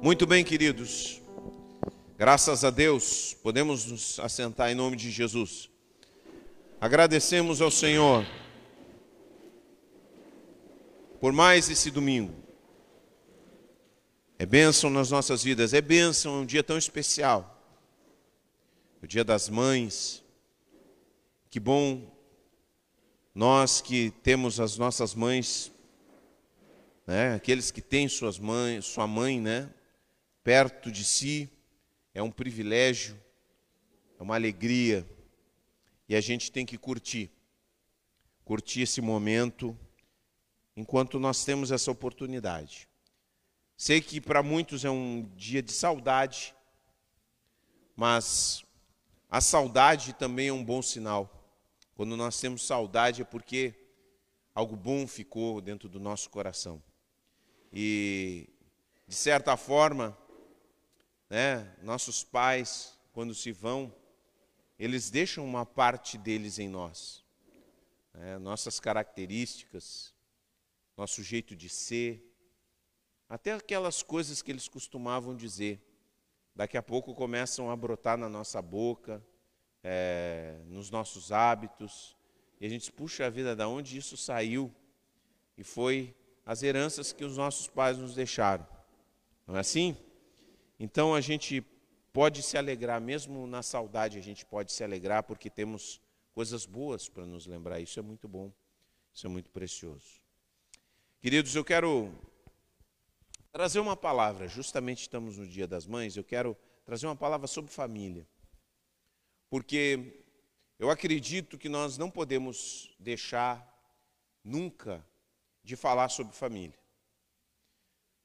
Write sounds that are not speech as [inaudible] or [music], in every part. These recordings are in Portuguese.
Muito bem, queridos. Graças a Deus, podemos nos assentar em nome de Jesus. Agradecemos ao Senhor por mais esse domingo. É bênção nas nossas vidas, é bênção, é um dia tão especial. O dia das mães. Que bom nós que temos as nossas mães, né, aqueles que têm suas mães, sua mãe, né, perto de si, é um privilégio, é uma alegria, e a gente tem que curtir, curtir esse momento enquanto nós temos essa oportunidade. Sei que para muitos é um dia de saudade, mas a saudade também é um bom sinal. Quando nós temos saudade é porque algo bom ficou dentro do nosso coração. E, de certa forma, né, nossos pais, quando se vão, eles deixam uma parte deles em nós. Né, nossas características, nosso jeito de ser, até aquelas coisas que eles costumavam dizer, daqui a pouco começam a brotar na nossa boca, é, nos nossos hábitos, e a gente puxa a vida, da onde isso saiu? E foi as heranças que os nossos pais nos deixaram. Não é assim? Então a gente pode se alegrar, mesmo na saudade, a gente pode se alegrar porque temos coisas boas para nos lembrar. Isso é muito bom, isso é muito precioso. Queridos, eu quero trazer uma palavra, justamente estamos no Dia das Mães, eu quero trazer uma palavra sobre família. Porque eu acredito que nós não podemos deixar nunca de falar sobre família.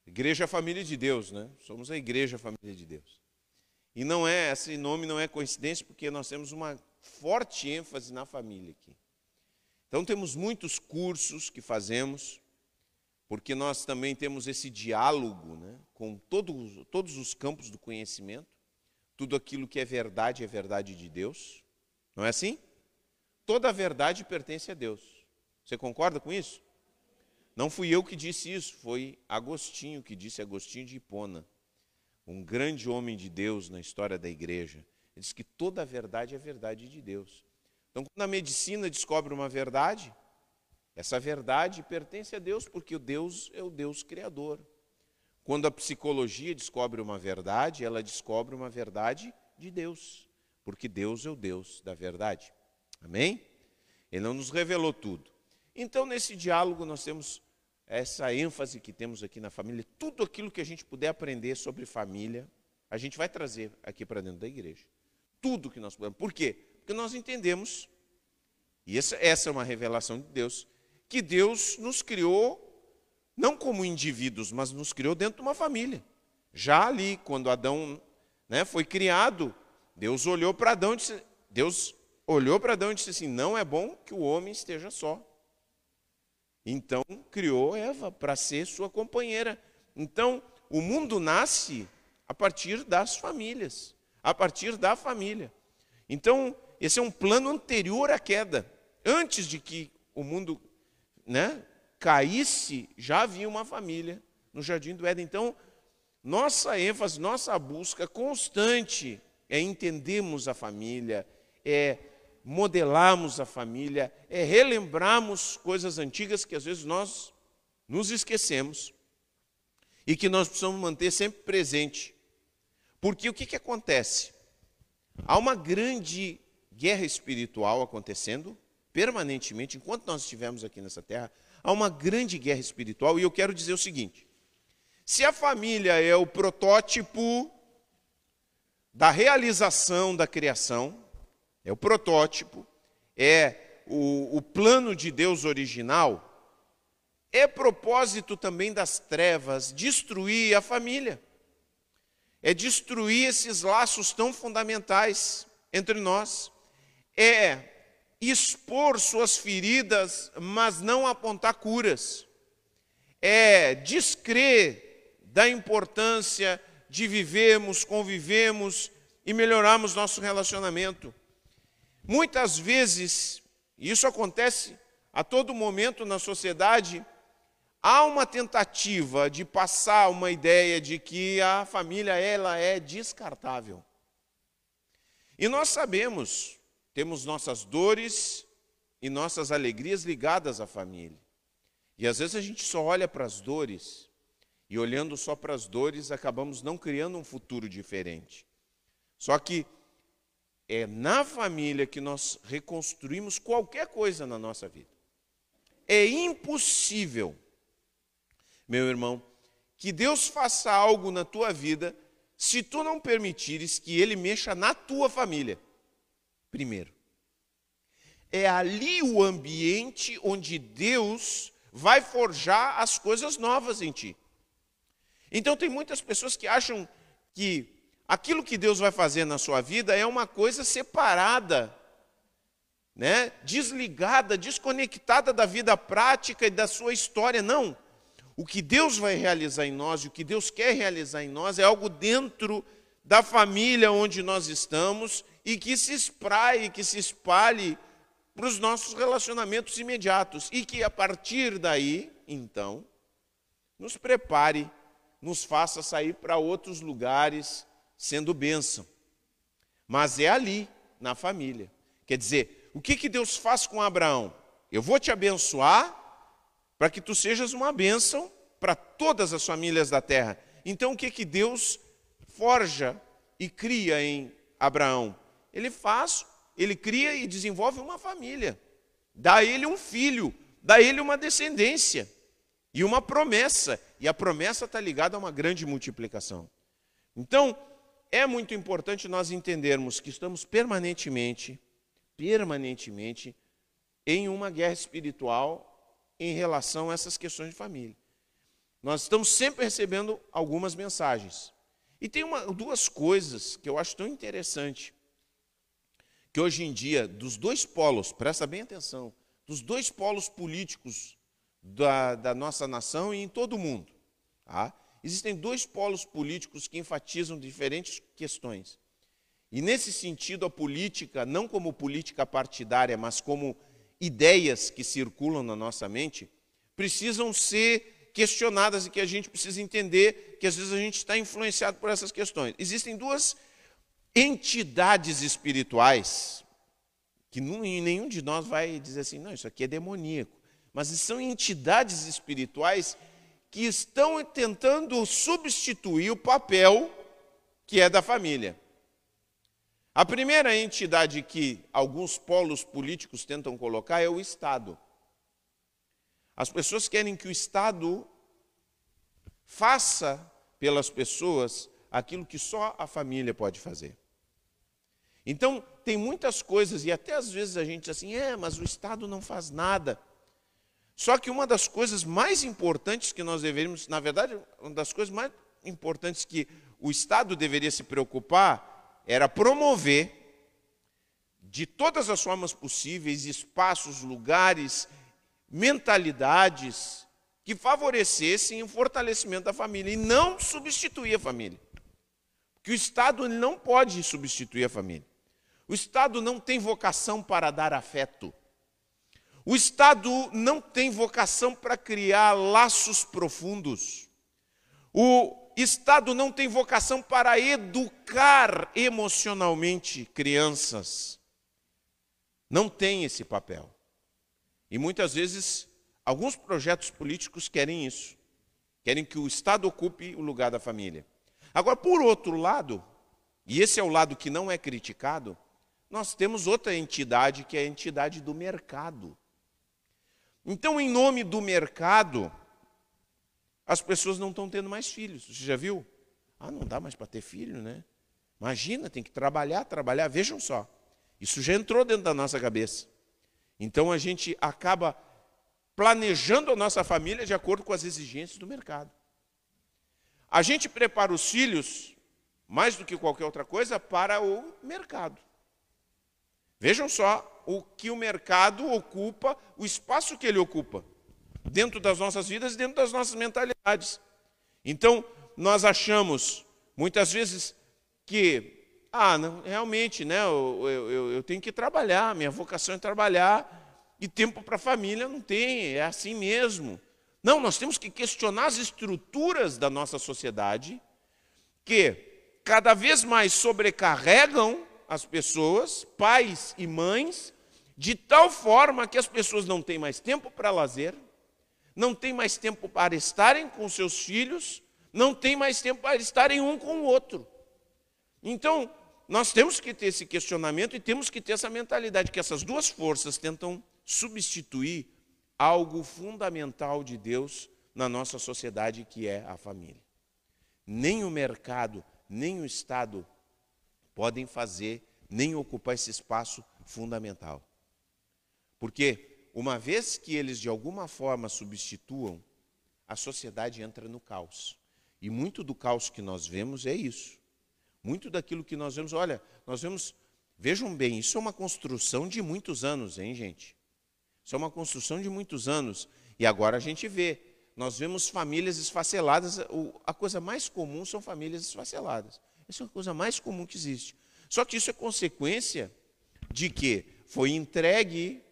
Igreja é família de Deus, né? Somos a igreja família de Deus. E não é, esse nome não é coincidência, porque nós temos uma forte ênfase na família aqui. Então temos muitos cursos que fazemos, porque nós também temos esse diálogo né, com todos, todos os campos do conhecimento. Tudo aquilo que é verdade é verdade de Deus. Não é assim? Toda a verdade pertence a Deus. Você concorda com isso? Não fui eu que disse isso, foi Agostinho que disse, Agostinho de Hipona, um grande homem de Deus na história da igreja. Ele disse que toda a verdade é verdade de Deus. Então, quando a medicina descobre uma verdade, essa verdade pertence a Deus, porque o Deus é o Deus criador. Quando a psicologia descobre uma verdade, ela descobre uma verdade de Deus, porque Deus é o Deus da verdade. Amém? Ele não nos revelou tudo. Então, nesse diálogo, nós temos essa ênfase que temos aqui na família, tudo aquilo que a gente puder aprender sobre família, a gente vai trazer aqui para dentro da igreja. Tudo que nós podemos. Por quê? Porque nós entendemos, e essa, essa é uma revelação de Deus, que Deus nos criou não como indivíduos, mas nos criou dentro de uma família. Já ali, quando Adão né, foi criado, Deus olhou para Adão e disse, Deus olhou para Adão e disse assim: não é bom que o homem esteja só. Então criou Eva para ser sua companheira. Então o mundo nasce a partir das famílias, a partir da família. Então esse é um plano anterior à queda. Antes de que o mundo né, caísse, já havia uma família no jardim do Éden. Então nossa ênfase, nossa busca constante é entendermos a família, é modelarmos a família, é relembrarmos coisas antigas que às vezes nós nos esquecemos e que nós precisamos manter sempre presente. Porque o que, que acontece? Há uma grande guerra espiritual acontecendo permanentemente, enquanto nós estivermos aqui nessa terra, há uma grande guerra espiritual, e eu quero dizer o seguinte: se a família é o protótipo da realização da criação, é o protótipo, é o, o plano de Deus original, é propósito também das trevas destruir a família, é destruir esses laços tão fundamentais entre nós, é expor suas feridas, mas não apontar curas, é descrer da importância de vivermos, convivemos e melhorarmos nosso relacionamento. Muitas vezes, e isso acontece a todo momento na sociedade, há uma tentativa de passar uma ideia de que a família ela é descartável. E nós sabemos, temos nossas dores e nossas alegrias ligadas à família. E às vezes a gente só olha para as dores, e olhando só para as dores, acabamos não criando um futuro diferente. Só que é na família que nós reconstruímos qualquer coisa na nossa vida. É impossível, meu irmão, que Deus faça algo na tua vida se tu não permitires que Ele mexa na tua família. Primeiro. É ali o ambiente onde Deus vai forjar as coisas novas em ti. Então, tem muitas pessoas que acham que aquilo que Deus vai fazer na sua vida é uma coisa separada, né? desligada, desconectada da vida prática e da sua história. Não. O que Deus vai realizar em nós e o que Deus quer realizar em nós é algo dentro da família onde nós estamos e que se espraie, que se espalhe para os nossos relacionamentos imediatos e que a partir daí, então, nos prepare, nos faça sair para outros lugares sendo bênção. Mas é ali, na família. Quer dizer, o que, que Deus faz com Abraão? Eu vou te abençoar para que tu sejas uma bênção para todas as famílias da terra. Então, o que, que Deus forja e cria em Abraão? Ele faz, ele cria e desenvolve uma família, dá a ele um filho, dá a ele uma descendência e uma promessa. E a promessa está ligada a uma grande multiplicação. Então, é muito importante nós entendermos que estamos permanentemente, permanentemente, em uma guerra espiritual em relação a essas questões de família. Nós estamos sempre recebendo algumas mensagens. E tem uma, duas coisas que eu acho tão interessante, que hoje em dia, dos dois polos, presta bem atenção, dos dois polos políticos da, da nossa nação e em todo o mundo, tá? Existem dois polos políticos que enfatizam diferentes questões. E nesse sentido, a política, não como política partidária, mas como ideias que circulam na nossa mente, precisam ser questionadas e que a gente precisa entender que às vezes a gente está influenciado por essas questões. Existem duas entidades espirituais que nenhum de nós vai dizer assim, não, isso aqui é demoníaco. Mas são entidades espirituais que estão tentando substituir o papel que é da família. A primeira entidade que alguns polos políticos tentam colocar é o Estado. As pessoas querem que o Estado faça pelas pessoas aquilo que só a família pode fazer. Então, tem muitas coisas, e até às vezes a gente diz assim: é, mas o Estado não faz nada. Só que uma das coisas mais importantes que nós deveríamos, na verdade, uma das coisas mais importantes que o Estado deveria se preocupar era promover de todas as formas possíveis espaços, lugares, mentalidades que favorecessem o fortalecimento da família e não substituir a família. Porque o Estado não pode substituir a família. O Estado não tem vocação para dar afeto. O Estado não tem vocação para criar laços profundos. O Estado não tem vocação para educar emocionalmente crianças. Não tem esse papel. E muitas vezes, alguns projetos políticos querem isso. Querem que o Estado ocupe o lugar da família. Agora, por outro lado, e esse é o lado que não é criticado, nós temos outra entidade que é a entidade do mercado. Então, em nome do mercado, as pessoas não estão tendo mais filhos. Você já viu? Ah, não dá mais para ter filho, né? Imagina, tem que trabalhar, trabalhar. Vejam só, isso já entrou dentro da nossa cabeça. Então a gente acaba planejando a nossa família de acordo com as exigências do mercado. A gente prepara os filhos, mais do que qualquer outra coisa, para o mercado. Vejam só o que o mercado ocupa, o espaço que ele ocupa, dentro das nossas vidas e dentro das nossas mentalidades. Então, nós achamos, muitas vezes, que, ah, não, realmente, né, eu, eu, eu tenho que trabalhar, minha vocação é trabalhar, e tempo para a família não tem, é assim mesmo. Não, nós temos que questionar as estruturas da nossa sociedade que cada vez mais sobrecarregam as pessoas, pais e mães, de tal forma que as pessoas não têm mais tempo para lazer, não têm mais tempo para estarem com seus filhos, não têm mais tempo para estarem um com o outro. Então, nós temos que ter esse questionamento e temos que ter essa mentalidade que essas duas forças tentam substituir algo fundamental de Deus na nossa sociedade, que é a família. Nem o mercado, nem o Estado podem fazer, nem ocupar esse espaço fundamental. Porque, uma vez que eles de alguma forma substituam, a sociedade entra no caos. E muito do caos que nós vemos é isso. Muito daquilo que nós vemos, olha, nós vemos, vejam bem, isso é uma construção de muitos anos, hein, gente? Isso é uma construção de muitos anos. E agora a gente vê, nós vemos famílias esfaceladas, a coisa mais comum são famílias esfaceladas. Essa é a coisa mais comum que existe. Só que isso é consequência de que foi entregue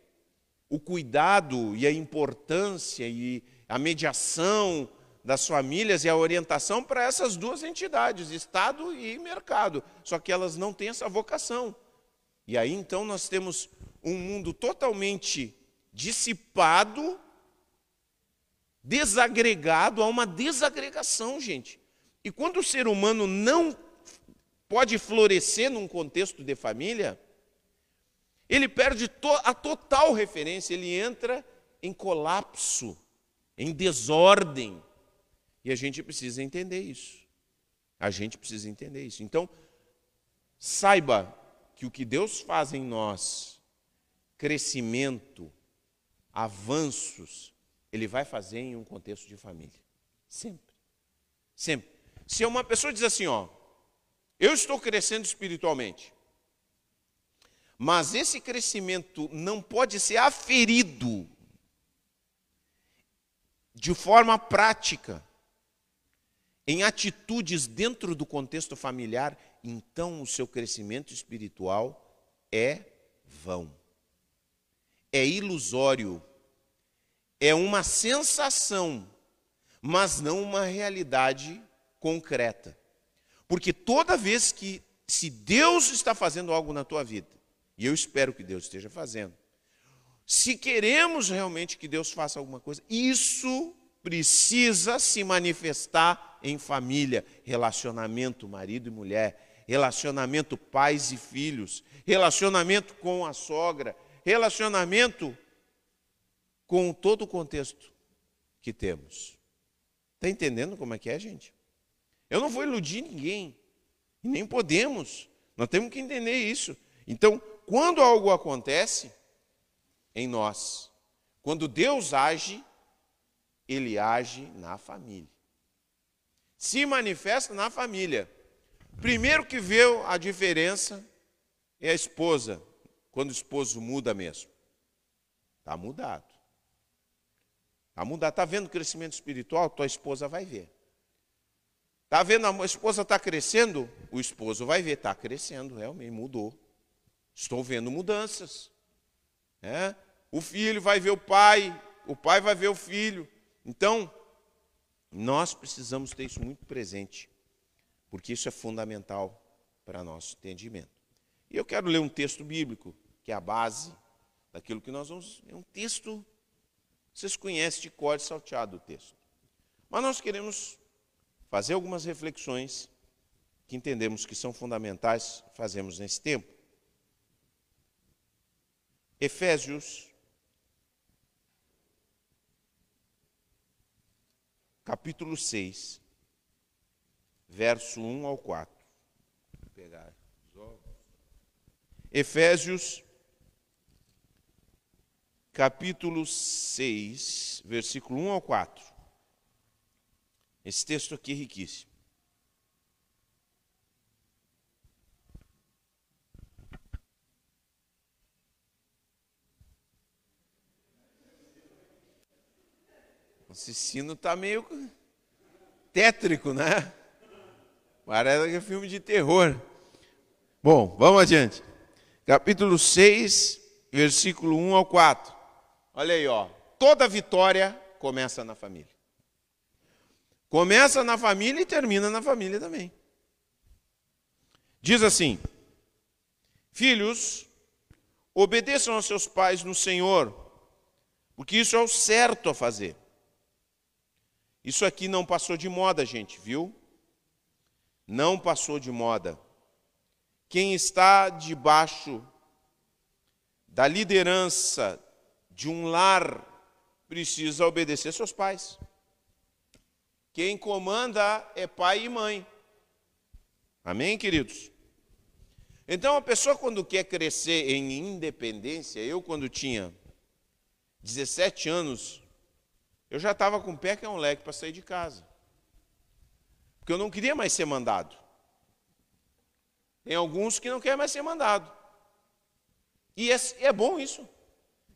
o cuidado e a importância e a mediação das famílias e a orientação para essas duas entidades, Estado e mercado. Só que elas não têm essa vocação. E aí então nós temos um mundo totalmente dissipado, desagregado, há uma desagregação, gente. E quando o ser humano não pode florescer num contexto de família, ele perde a total referência, ele entra em colapso, em desordem. E a gente precisa entender isso. A gente precisa entender isso. Então, saiba que o que Deus faz em nós, crescimento, avanços, Ele vai fazer em um contexto de família. Sempre. Sempre. Se uma pessoa diz assim, ó, eu estou crescendo espiritualmente, mas esse crescimento não pode ser aferido de forma prática em atitudes dentro do contexto familiar, então o seu crescimento espiritual é vão. É ilusório. É uma sensação, mas não uma realidade concreta. Porque toda vez que, se Deus está fazendo algo na tua vida, e eu espero que Deus esteja fazendo, se queremos realmente que Deus faça alguma coisa, isso precisa se manifestar em família, relacionamento marido e mulher, relacionamento pais e filhos, relacionamento com a sogra, relacionamento com todo o contexto que temos. Está entendendo como é que é, gente? Eu não vou iludir ninguém, e nem podemos. Nós temos que entender isso. Então, quando algo acontece em nós, quando Deus age, ele age na família. Se manifesta na família. Primeiro que vê a diferença é a esposa, quando o esposo muda mesmo. Está mudado. Está mudado. Está vendo crescimento espiritual? Tua esposa vai ver. Está vendo a esposa está crescendo? O esposo vai ver, está crescendo, realmente mudou. Estou vendo mudanças. É? O filho vai ver o pai, o pai vai ver o filho. Então, nós precisamos ter isso muito presente, porque isso é fundamental para nosso entendimento. E eu quero ler um texto bíblico, que é a base daquilo que nós vamos. É um texto, vocês conhecem de cor salteado o texto. Mas nós queremos fazer algumas reflexões que entendemos que são fundamentais, fazemos nesse tempo. Efésios capítulo 6, verso 1 ao 4. Vou pegar Efésios, capítulo 6, versículo 1 ao 4. Esse texto aqui é riquíssimo. Esse sino está meio tétrico, né? Parece que é filme de terror. Bom, vamos adiante. Capítulo 6, versículo 1 ao 4. Olha aí, ó. Toda vitória começa na família. Começa na família e termina na família também. Diz assim: Filhos, obedeçam aos seus pais no Senhor, porque isso é o certo a fazer. Isso aqui não passou de moda, gente, viu? Não passou de moda. Quem está debaixo da liderança de um lar precisa obedecer seus pais. Quem comanda é pai e mãe. Amém, queridos? Então, a pessoa, quando quer crescer em independência, eu, quando tinha 17 anos, eu já estava com o pé que é um leque para sair de casa. Porque eu não queria mais ser mandado. Tem alguns que não querem mais ser mandado. E é, é bom isso.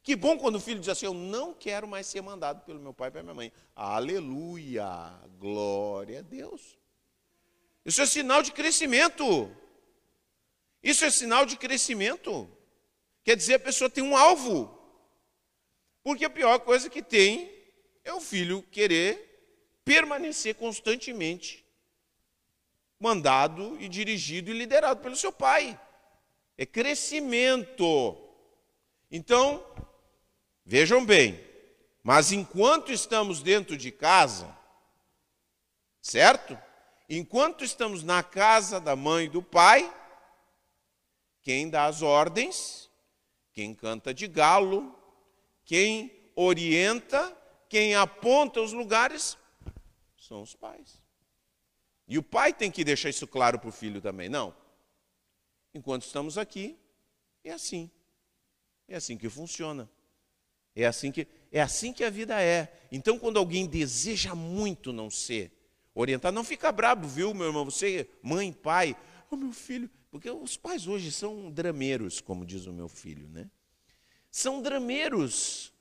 Que bom quando o filho diz assim: Eu não quero mais ser mandado pelo meu pai e pela minha mãe. Aleluia! Glória a Deus. Isso é sinal de crescimento. Isso é sinal de crescimento. Quer dizer, a pessoa tem um alvo. Porque a pior coisa que tem é o filho querer permanecer constantemente mandado e dirigido e liderado pelo seu pai. É crescimento. Então, vejam bem, mas enquanto estamos dentro de casa, certo? Enquanto estamos na casa da mãe e do pai, quem dá as ordens, quem canta de galo, quem orienta, quem aponta os lugares, são os pais. E o pai tem que deixar isso claro para o filho também. Não. Enquanto estamos aqui, é assim. É assim que funciona. É assim que, é assim que a vida é. Então, quando alguém deseja muito não ser orientado, não fica bravo, viu, meu irmão? Você, mãe, pai, oh, meu filho, porque os pais hoje são drameiros, como diz o meu filho, né? São drameiros.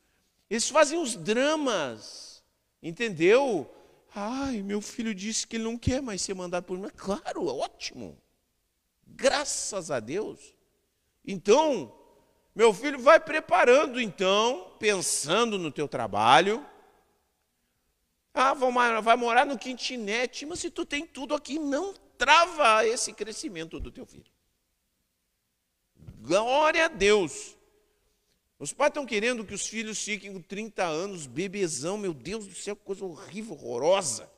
Eles fazem os dramas, entendeu? Ai, meu filho disse que ele não quer mais ser mandado por mim. Claro, ótimo. Graças a Deus. Então, meu filho vai preparando, então, pensando no teu trabalho. Ah, vai morar no kitnet, mas se tu tem tudo aqui, não trava esse crescimento do teu filho. Glória a Deus. Os pais estão querendo que os filhos fiquem com 30 anos, bebezão, meu Deus do céu, coisa horrível, horrorosa.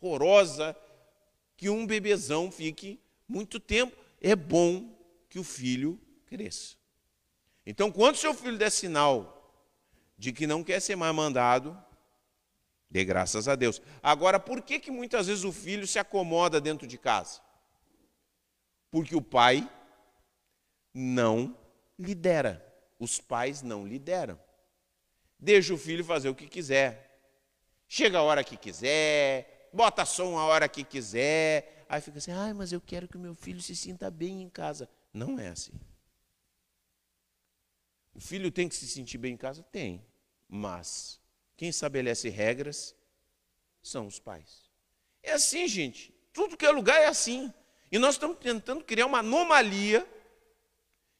Horrorosa que um bebezão fique muito tempo. É bom que o filho cresça. Então, quando seu filho der sinal de que não quer ser mais mandado, Dê graças a Deus. Agora, por que, que muitas vezes o filho se acomoda dentro de casa? Porque o pai não lidera. Os pais não lideram. Deixa o filho fazer o que quiser. Chega a hora que quiser, bota som a hora que quiser. Aí fica assim, ai, mas eu quero que o meu filho se sinta bem em casa. Não é assim. O filho tem que se sentir bem em casa? Tem. Mas quem estabelece regras são os pais. É assim, gente. Tudo que é lugar é assim. E nós estamos tentando criar uma anomalia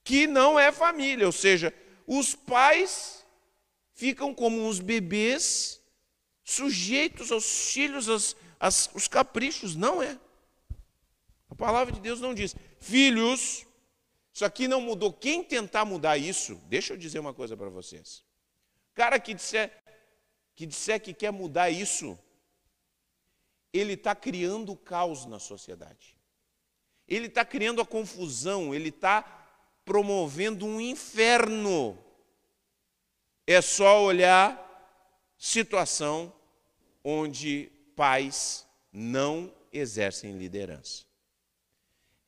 que não é família, ou seja, os pais ficam como uns bebês sujeitos aos filhos, aos, aos, aos caprichos. Não é. A palavra de Deus não diz, filhos, isso aqui não mudou. Quem tentar mudar isso, deixa eu dizer uma coisa para vocês. Cara que disser, que disser que quer mudar isso, ele está criando caos na sociedade. Ele está criando a confusão, ele está promovendo um inferno. É só olhar situação onde pais não exercem liderança.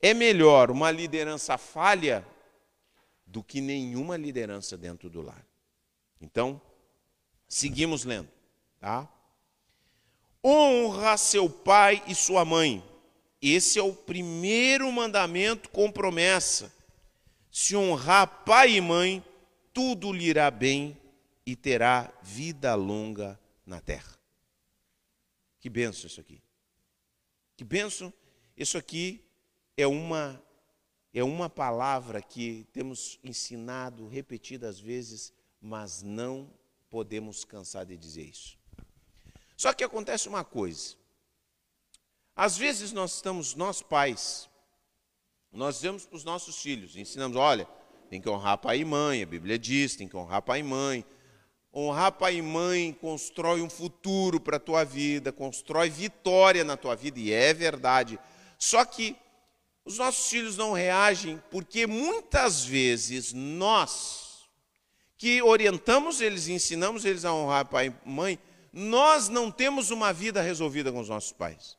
É melhor uma liderança falha do que nenhuma liderança dentro do lar. Então, Seguimos lendo, tá? Honra seu pai e sua mãe. Esse é o primeiro mandamento com promessa. Se honrar pai e mãe, tudo lhe irá bem e terá vida longa na terra. Que benção isso aqui. Que benção. Isso aqui é uma é uma palavra que temos ensinado repetidas vezes, mas não podemos cansar de dizer isso. Só que acontece uma coisa. Às vezes nós estamos, nós pais, nós dizemos para os nossos filhos, ensinamos, olha, tem que honrar pai e mãe, a Bíblia diz, tem que honrar pai e mãe. Honrar pai e mãe constrói um futuro para a tua vida, constrói vitória na tua vida, e é verdade. Só que os nossos filhos não reagem porque muitas vezes nós, que orientamos eles, ensinamos eles a honrar pai e mãe, nós não temos uma vida resolvida com os nossos pais.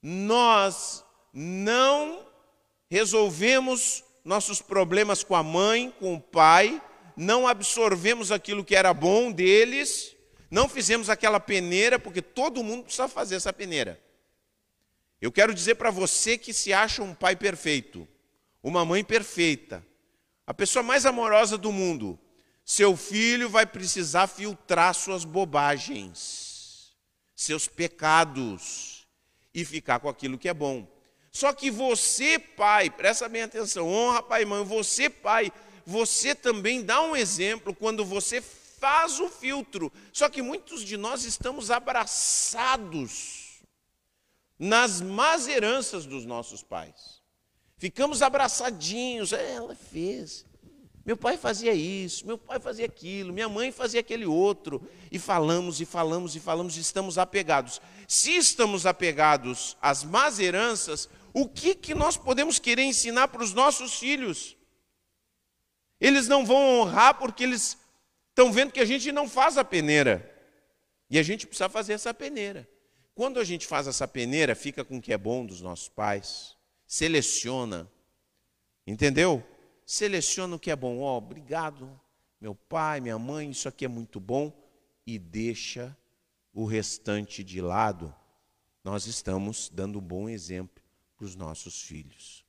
Nós não resolvemos nossos problemas com a mãe, com o pai, não absorvemos aquilo que era bom deles, não fizemos aquela peneira, porque todo mundo precisa fazer essa peneira. Eu quero dizer para você que se acha um pai perfeito, uma mãe perfeita, a pessoa mais amorosa do mundo, seu filho vai precisar filtrar suas bobagens, seus pecados e ficar com aquilo que é bom. Só que você, pai, presta bem atenção, honra pai e mãe, você, pai, você também dá um exemplo quando você faz o filtro. Só que muitos de nós estamos abraçados nas más heranças dos nossos pais. Ficamos abraçadinhos, é, ela fez. Meu pai fazia isso, meu pai fazia aquilo, minha mãe fazia aquele outro. E falamos e falamos e falamos e estamos apegados. Se estamos apegados às más heranças, o que, que nós podemos querer ensinar para os nossos filhos? Eles não vão honrar porque eles estão vendo que a gente não faz a peneira. E a gente precisa fazer essa peneira. Quando a gente faz essa peneira, fica com o que é bom dos nossos pais, seleciona, entendeu? Seleciona o que é bom. Ó, oh, obrigado, meu pai, minha mãe, isso aqui é muito bom, e deixa o restante de lado. Nós estamos dando um bom exemplo para os nossos filhos.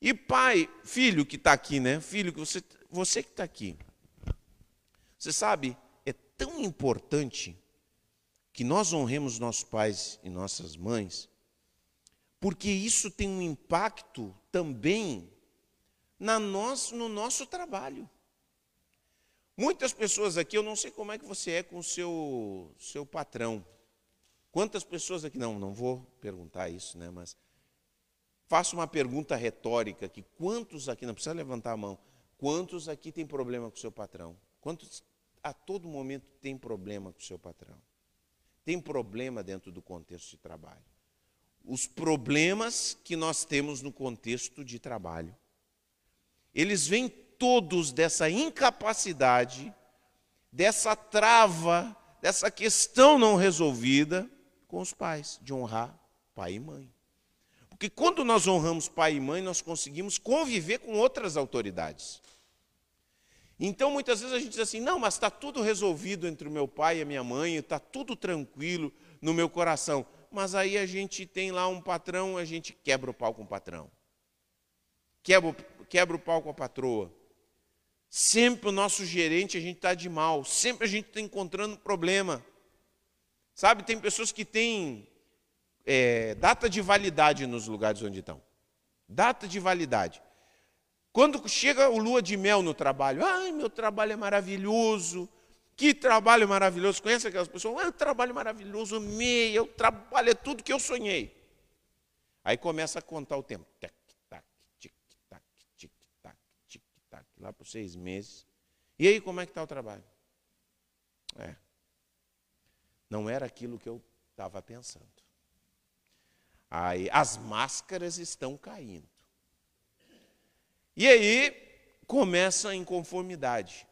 E pai, filho que está aqui, né? Filho, você, você que está aqui. Você sabe, é tão importante que nós honremos nossos pais e nossas mães, porque isso tem um impacto também na nosso, no nosso trabalho. Muitas pessoas aqui, eu não sei como é que você é com o seu, seu patrão. Quantas pessoas aqui, não, não vou perguntar isso, né? Mas Faço uma pergunta retórica aqui. Quantos aqui, não precisa levantar a mão, quantos aqui tem problema com o seu patrão? Quantos a todo momento tem problema com o seu patrão? Tem problema dentro do contexto de trabalho. Os problemas que nós temos no contexto de trabalho, eles vêm todos dessa incapacidade, dessa trava, dessa questão não resolvida com os pais, de honrar pai e mãe. Porque quando nós honramos pai e mãe, nós conseguimos conviver com outras autoridades. Então, muitas vezes a gente diz assim: não, mas está tudo resolvido entre o meu pai e a minha mãe, está tudo tranquilo no meu coração. Mas aí a gente tem lá um patrão, a gente quebra o pau com o patrão, quebra, quebra o pau com a patroa. Sempre o nosso gerente a gente está de mal, sempre a gente está encontrando problema. Sabe, tem pessoas que têm é, data de validade nos lugares onde estão. Data de validade. Quando chega o lua de mel no trabalho, ai, meu trabalho é maravilhoso, que trabalho maravilhoso. Conhece aquelas pessoas? Ah, trabalho maravilhoso, amei, trabalho é tudo que eu sonhei. Aí começa a contar o tempo. Lá por seis meses. E aí, como é que está o trabalho? É. Não era aquilo que eu estava pensando. Aí as máscaras estão caindo. E aí começa a inconformidade.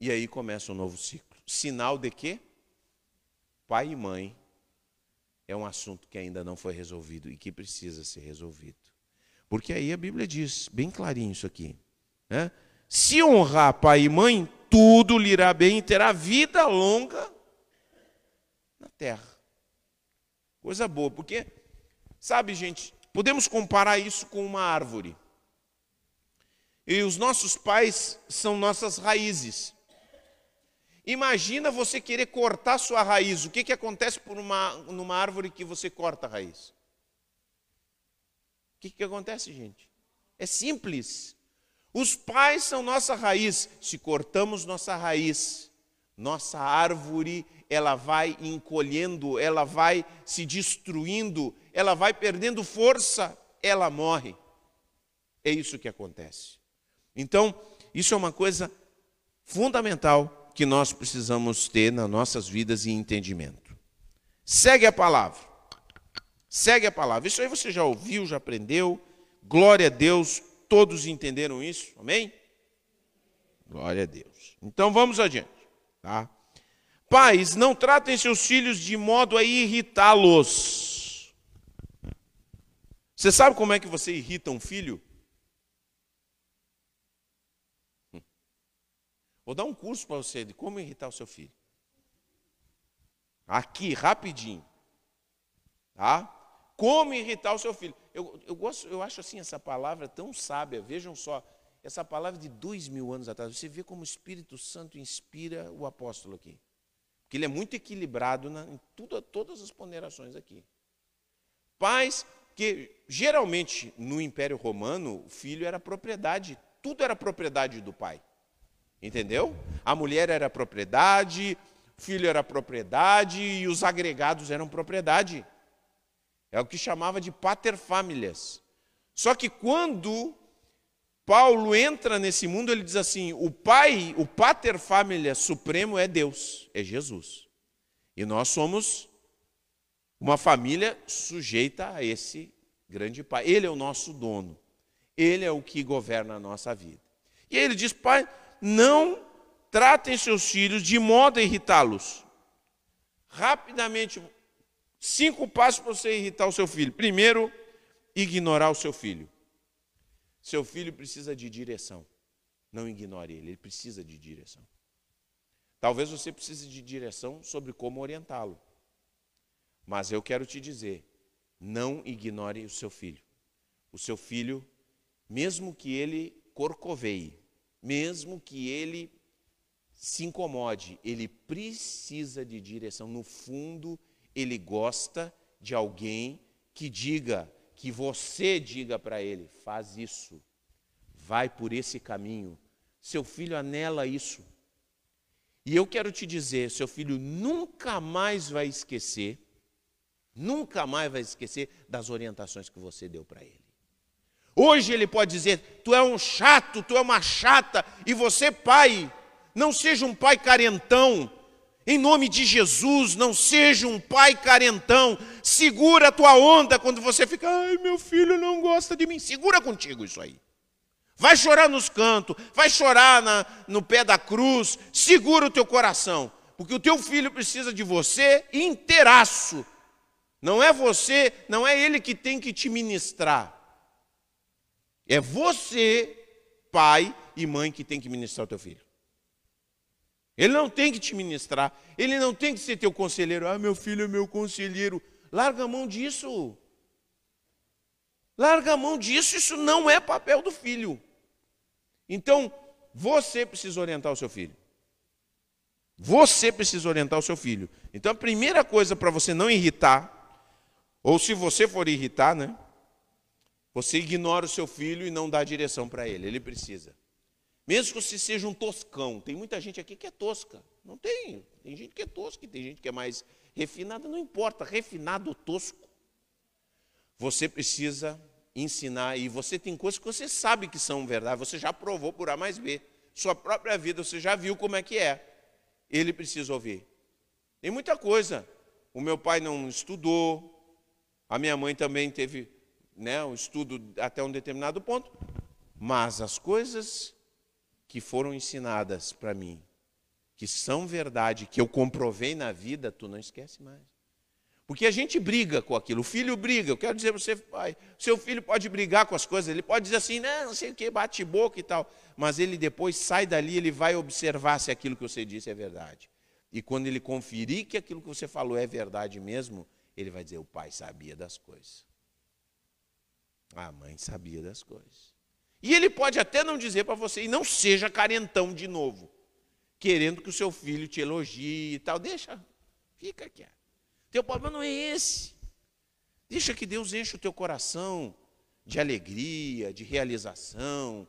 E aí começa um novo ciclo. Sinal de que pai e mãe é um assunto que ainda não foi resolvido e que precisa ser resolvido. Porque aí a Bíblia diz, bem clarinho isso aqui. Né? Se honrar pai e mãe, tudo lhe irá bem e terá vida longa na terra. Coisa boa, porque Sabe, gente, podemos comparar isso com uma árvore. E os nossos pais são nossas raízes. Imagina você querer cortar sua raiz. O que, que acontece por uma, numa árvore que você corta a raiz? O que, que acontece, gente? É simples. Os pais são nossa raiz. Se cortamos nossa raiz, Nossa árvore, ela vai encolhendo, ela vai se destruindo, ela vai perdendo força, ela morre. É isso que acontece. Então, isso é uma coisa fundamental que nós precisamos ter nas nossas vidas e entendimento. Segue a palavra. Segue a palavra. Isso aí você já ouviu, já aprendeu. Glória a Deus, todos entenderam isso. Amém? Glória a Deus. Então vamos adiante, tá? Pais, não tratem seus filhos de modo a irritá-los. Você sabe como é que você irrita um filho? Vou dar um curso para você de como irritar o seu filho. Aqui, rapidinho. Tá? Como irritar o seu filho. Eu, eu, gosto, eu acho assim essa palavra tão sábia. Vejam só, essa palavra de dois mil anos atrás. Você vê como o Espírito Santo inspira o apóstolo aqui. Porque ele é muito equilibrado na, em tudo, todas as ponderações aqui. Pais que geralmente no Império Romano o filho era propriedade, tudo era propriedade do pai. Entendeu? A mulher era propriedade, o filho era propriedade e os agregados eram propriedade. É o que chamava de paterfamilias. Só que quando Paulo entra nesse mundo, ele diz assim: o pai, o paterfamilias supremo é Deus, é Jesus. E nós somos uma família sujeita a esse grande pai. Ele é o nosso dono. Ele é o que governa a nossa vida. E ele diz: Pai, não tratem seus filhos de modo a irritá-los. Rapidamente, cinco passos para você irritar o seu filho. Primeiro, ignorar o seu filho. Seu filho precisa de direção. Não ignore ele, ele precisa de direção. Talvez você precise de direção sobre como orientá-lo. Mas eu quero te dizer, não ignore o seu filho. O seu filho, mesmo que ele corcoveie, mesmo que ele se incomode, ele precisa de direção. No fundo, ele gosta de alguém que diga, que você diga para ele: faz isso, vai por esse caminho. Seu filho anela isso. E eu quero te dizer: seu filho nunca mais vai esquecer, nunca mais vai esquecer das orientações que você deu para ele. Hoje ele pode dizer: Tu é um chato, tu é uma chata, e você, pai, não seja um pai carentão. Em nome de Jesus, não seja um pai carentão. Segura a tua onda quando você fica, ai, meu filho não gosta de mim. Segura contigo isso aí. Vai chorar nos cantos, vai chorar na, no pé da cruz. Segura o teu coração, porque o teu filho precisa de você inteiraço. Não é você, não é ele que tem que te ministrar. É você, pai e mãe, que tem que ministrar o teu filho. Ele não tem que te ministrar, ele não tem que ser teu conselheiro. Ah, meu filho é meu conselheiro. Larga a mão disso. Larga a mão disso, isso não é papel do filho. Então, você precisa orientar o seu filho. Você precisa orientar o seu filho. Então, a primeira coisa para você não irritar, ou se você for irritar, né? Você ignora o seu filho e não dá direção para ele, ele precisa. Mesmo que você seja um toscão, tem muita gente aqui que é tosca. Não tem, tem gente que é tosca, tem gente que é mais refinada, não importa, refinado ou tosco. Você precisa ensinar, e você tem coisas que você sabe que são verdade, você já provou por A mais B. Sua própria vida, você já viu como é que é. Ele precisa ouvir. Tem muita coisa. O meu pai não estudou, a minha mãe também teve né, o estudo até um determinado ponto, mas as coisas que foram ensinadas para mim, que são verdade, que eu comprovei na vida, tu não esquece mais. Porque a gente briga com aquilo, o filho briga. Eu quero dizer para você, pai, seu filho pode brigar com as coisas, ele pode dizer assim, não, não sei o que, bate boca e tal. Mas ele depois sai dali, ele vai observar se aquilo que você disse é verdade. E quando ele conferir que aquilo que você falou é verdade mesmo, ele vai dizer, o pai sabia das coisas. A mãe sabia das coisas. E ele pode até não dizer para você, e não seja carentão de novo, querendo que o seu filho te elogie e tal. Deixa, fica quieto. Teu problema não é esse. Deixa que Deus enche o teu coração de alegria, de realização,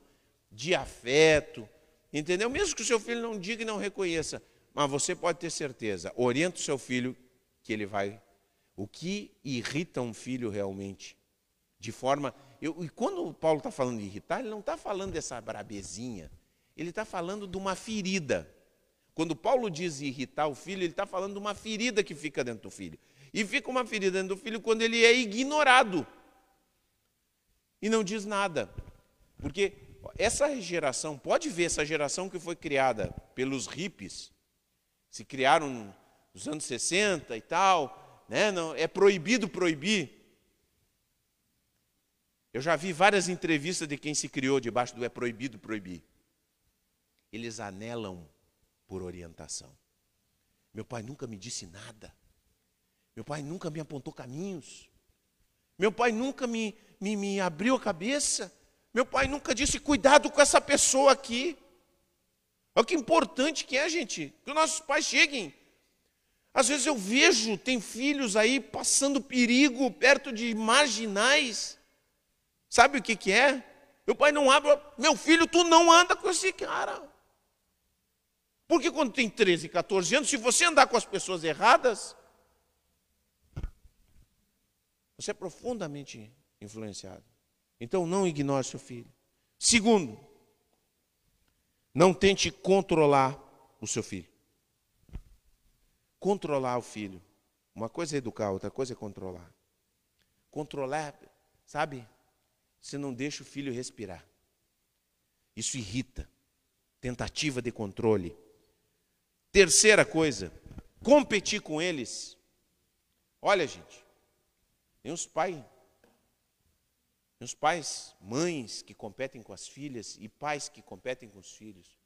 de afeto. Entendeu? Mesmo que o seu filho não diga e não reconheça, mas você pode ter certeza, orienta o seu filho que ele vai. O que irrita um filho realmente? De forma. Eu, e quando o Paulo está falando de irritar, ele não está falando dessa brabezinha, ele está falando de uma ferida. Quando Paulo diz irritar o filho, ele está falando de uma ferida que fica dentro do filho. E fica uma ferida dentro do filho quando ele é ignorado e não diz nada. Porque essa geração, pode ver essa geração que foi criada pelos hippies, se criaram nos anos 60 e tal, né? não, é proibido proibir. Eu já vi várias entrevistas de quem se criou debaixo do é proibido proibir. Eles anelam por orientação. Meu pai nunca me disse nada. Meu pai nunca me apontou caminhos. Meu pai nunca me, me, me abriu a cabeça. Meu pai nunca disse, cuidado com essa pessoa aqui. Olha que importante que é, gente, que os nossos pais cheguem. Às vezes eu vejo, tem filhos aí passando perigo perto de marginais. Sabe o que, que é? Meu pai não abre, meu filho, tu não anda com esse cara. Porque quando tem 13, 14 anos, se você andar com as pessoas erradas, você é profundamente influenciado. Então não ignore seu filho. Segundo, não tente controlar o seu filho. Controlar o filho. Uma coisa é educar, outra coisa é controlar. Controlar, sabe? Você não deixa o filho respirar. Isso irrita. Tentativa de controle. Terceira coisa, competir com eles. Olha, gente, tem os pais tem os pais, mães que competem com as filhas e pais que competem com os filhos.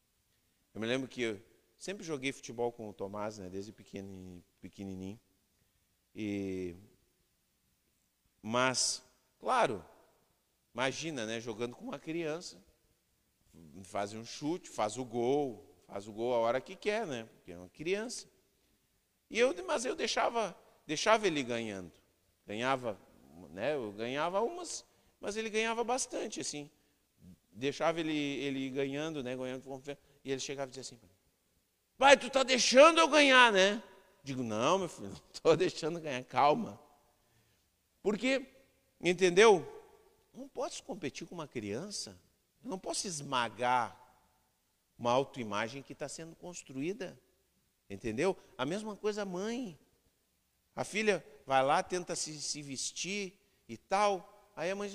Eu me lembro que eu sempre joguei futebol com o Tomás, né, desde pequenininho. pequenininho. E, mas, claro, imagina, né, jogando com uma criança, faz um chute, faz o gol, faz o gol a hora que quer, né, porque é uma criança. E eu, mas eu deixava, deixava ele ganhando, ganhava, né, eu ganhava umas mas ele ganhava bastante, assim. Deixava ele, ele ganhando, né? Ganhando E ele chegava e dizia assim: Pai, tu está deixando eu ganhar, né? Digo, não, meu filho, [laughs] não estou deixando ganhar, calma. Porque, entendeu? Não posso competir com uma criança. Eu não posso esmagar uma autoimagem que está sendo construída. Entendeu? A mesma coisa a mãe. A filha vai lá, tenta se, se vestir e tal. Aí a mãe,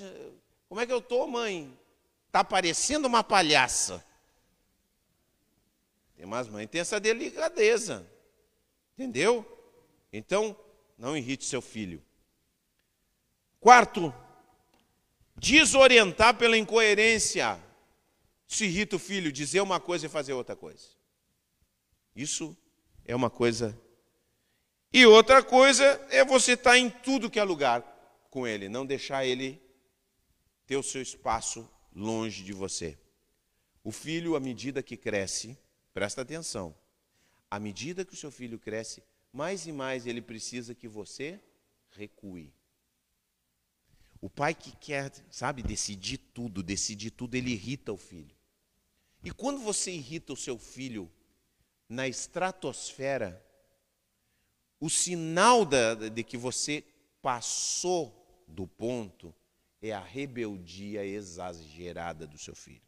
como é que eu estou, mãe? Está parecendo uma palhaça. Tem umas mães tem essa delicadeza. Entendeu? Então, não irrite seu filho. Quarto, desorientar pela incoerência. Se irrita o filho, dizer uma coisa e fazer outra coisa. Isso é uma coisa. E outra coisa é você estar tá em tudo que é lugar com ele, não deixar ele ter o seu espaço longe de você. O filho, à medida que cresce, presta atenção, à medida que o seu filho cresce, mais e mais ele precisa que você recue. O pai que quer, sabe, decidir tudo, decidir tudo, ele irrita o filho. E quando você irrita o seu filho na estratosfera, o sinal da, de que você passou do ponto é a rebeldia exagerada do seu filho.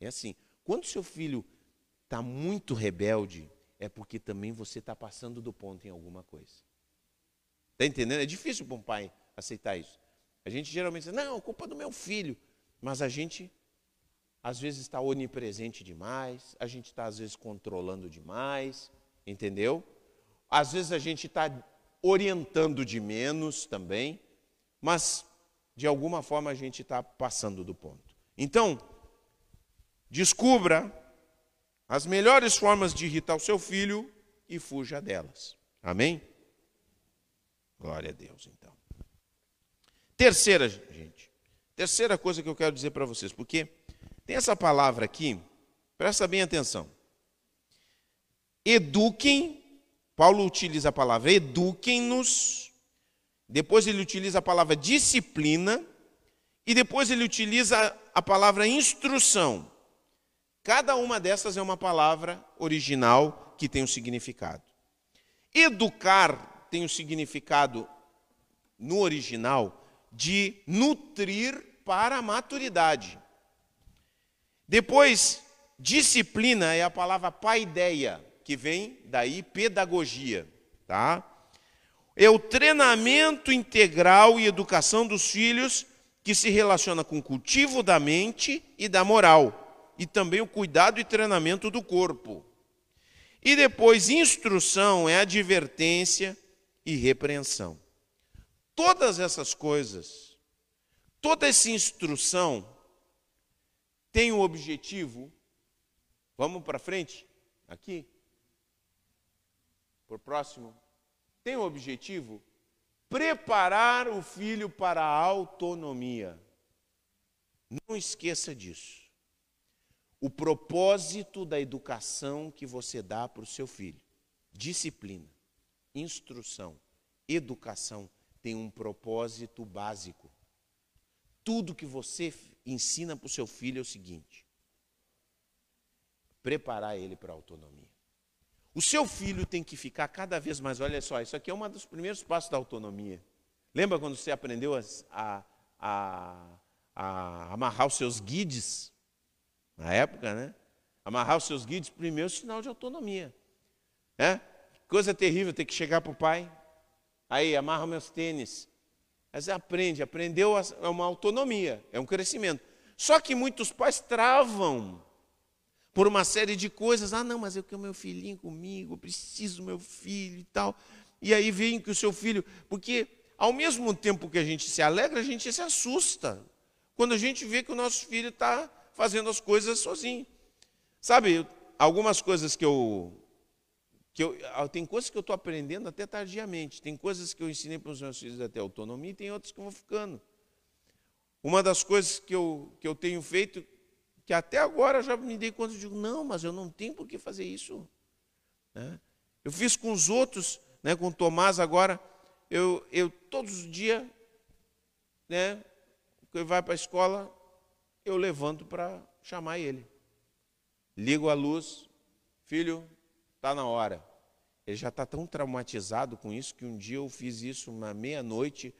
É assim, quando seu filho está muito rebelde, é porque também você está passando do ponto em alguma coisa. Está entendendo? É difícil para um pai aceitar isso. A gente geralmente diz, não, culpa do meu filho. Mas a gente, às vezes, está onipresente demais, a gente está, às vezes, controlando demais, entendeu? Às vezes a gente está orientando de menos também. Mas, de alguma forma, a gente está passando do ponto. Então, descubra as melhores formas de irritar o seu filho e fuja delas. Amém? Glória a Deus, então. Terceira, gente. Terceira coisa que eu quero dizer para vocês, porque tem essa palavra aqui, presta bem atenção. Eduquem, Paulo utiliza a palavra eduquem-nos depois ele utiliza a palavra disciplina. E depois ele utiliza a palavra instrução. Cada uma dessas é uma palavra original que tem um significado. Educar tem um significado no original de nutrir para a maturidade. Depois, disciplina é a palavra paideia, que vem daí pedagogia, tá? É o treinamento integral e educação dos filhos que se relaciona com o cultivo da mente e da moral, e também o cuidado e treinamento do corpo. E depois, instrução é advertência e repreensão. Todas essas coisas, toda essa instrução tem um objetivo. Vamos para frente? Aqui. Por próximo. Tem um objetivo preparar o filho para a autonomia. Não esqueça disso. O propósito da educação que você dá para o seu filho, disciplina, instrução, educação, tem um propósito básico. Tudo que você ensina para o seu filho é o seguinte: preparar ele para a autonomia. O seu filho tem que ficar cada vez mais. Olha só, isso aqui é um dos primeiros passos da autonomia. Lembra quando você aprendeu a, a, a, a amarrar os seus guides? Na época, né? Amarrar os seus guides, primeiro sinal de autonomia. É? Coisa terrível ter que chegar para o pai. Aí, amarra meus tênis. Mas aprende, aprendeu, é uma autonomia, é um crescimento. Só que muitos pais travam por uma série de coisas. Ah, não, mas eu quero meu filhinho comigo, eu preciso meu filho e tal. E aí vem que o seu filho, porque ao mesmo tempo que a gente se alegra, a gente se assusta quando a gente vê que o nosso filho está fazendo as coisas sozinho. Sabe, algumas coisas que eu que eu, ah, tem coisas que eu estou aprendendo até tardiamente, tem coisas que eu ensinei para os meus filhos até autonomia, e tem outras que vou ficando. Uma das coisas que eu, que eu tenho feito, que até agora já me dei conta, eu digo, não, mas eu não tenho por que fazer isso. Né? Eu fiz com os outros, né, com o Tomás agora, eu, eu todos os dias, né, ele vai para a escola, eu levanto para chamar ele. Ligo a luz, filho, Está na hora. Ele já está tão traumatizado com isso que um dia eu fiz isso uma meia-noite